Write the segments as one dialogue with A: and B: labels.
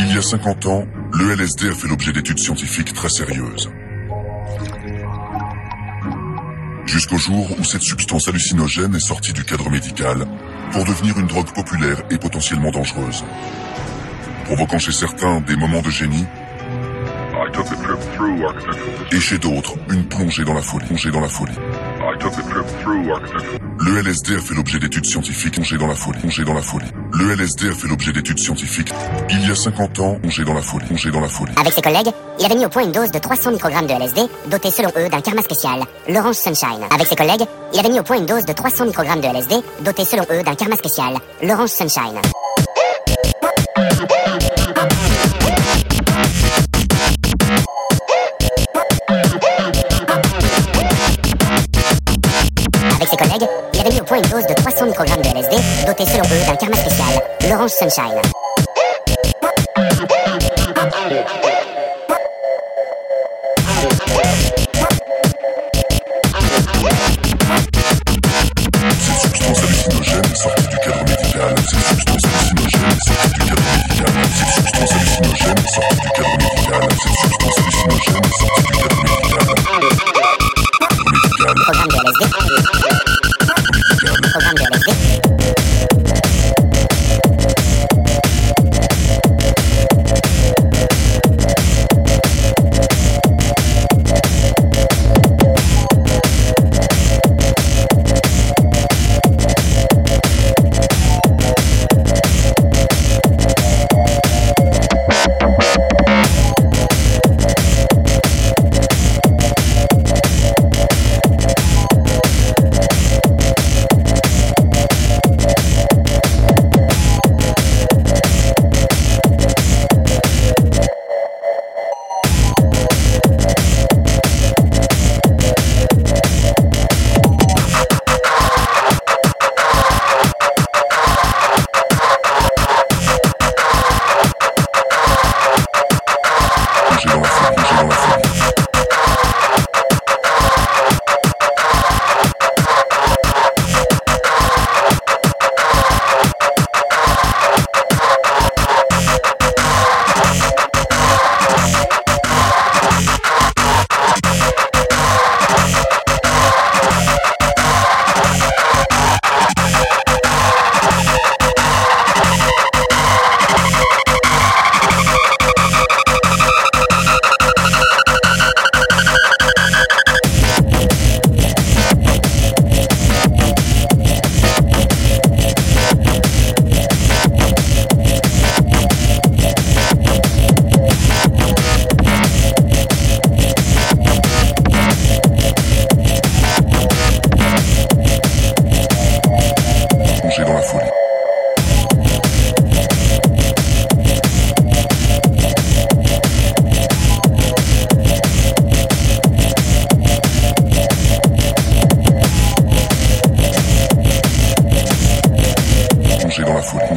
A: Il y a 50 ans, le LSD a fait l'objet d'études scientifiques très sérieuses. Jusqu'au jour où cette substance hallucinogène est sortie du cadre médical pour devenir une drogue populaire et potentiellement dangereuse. Provoquant chez certains des moments de génie et chez d'autres une plongée dans la folie. Plongée dans la Le LSD a fait l'objet d'études scientifiques. Plongée dans la folie. Plongée dans la folie. Le LSD a fait l'objet d'études scientifiques. Il y a 50 ans, plongée dans la folie. Plongée dans la folie.
B: Avec ses collègues, il avait mis au point une dose de 300 microgrammes de LSD, dotée selon eux d'un karma spécial, l'Orange Sunshine. Avec ses collègues, il avait mis au point une dose de 300 microgrammes de LSD, dotée selon eux d'un karma spécial, l'Orange Sunshine. Avec ses collègues, il avait mis au point une dose de 300 microgrammes de LSD, dotée selon eux d'un karma spécial, l'Orange Sunshine.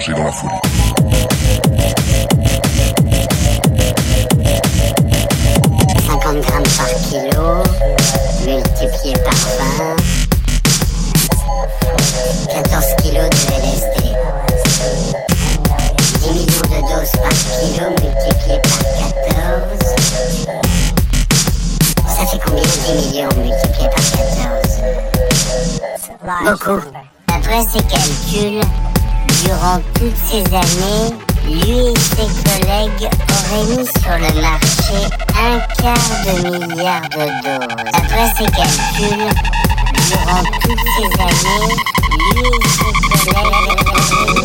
A: Dans la folie. Plongée dans la folie.
B: 50 grammes par kilo, multiplié par 20, 14 kilos de LSD. 10 millions de doses par kilo multiplié par 14. Ça fait combien 10 millions multiplié par 14 Beaucoup. D'après ses calculs, durant toutes ces années, lui et ses collègues auraient mis sur le marché un quart de milliard de doses. D'après ses calculs, durant toutes ces années, lui et ses collègues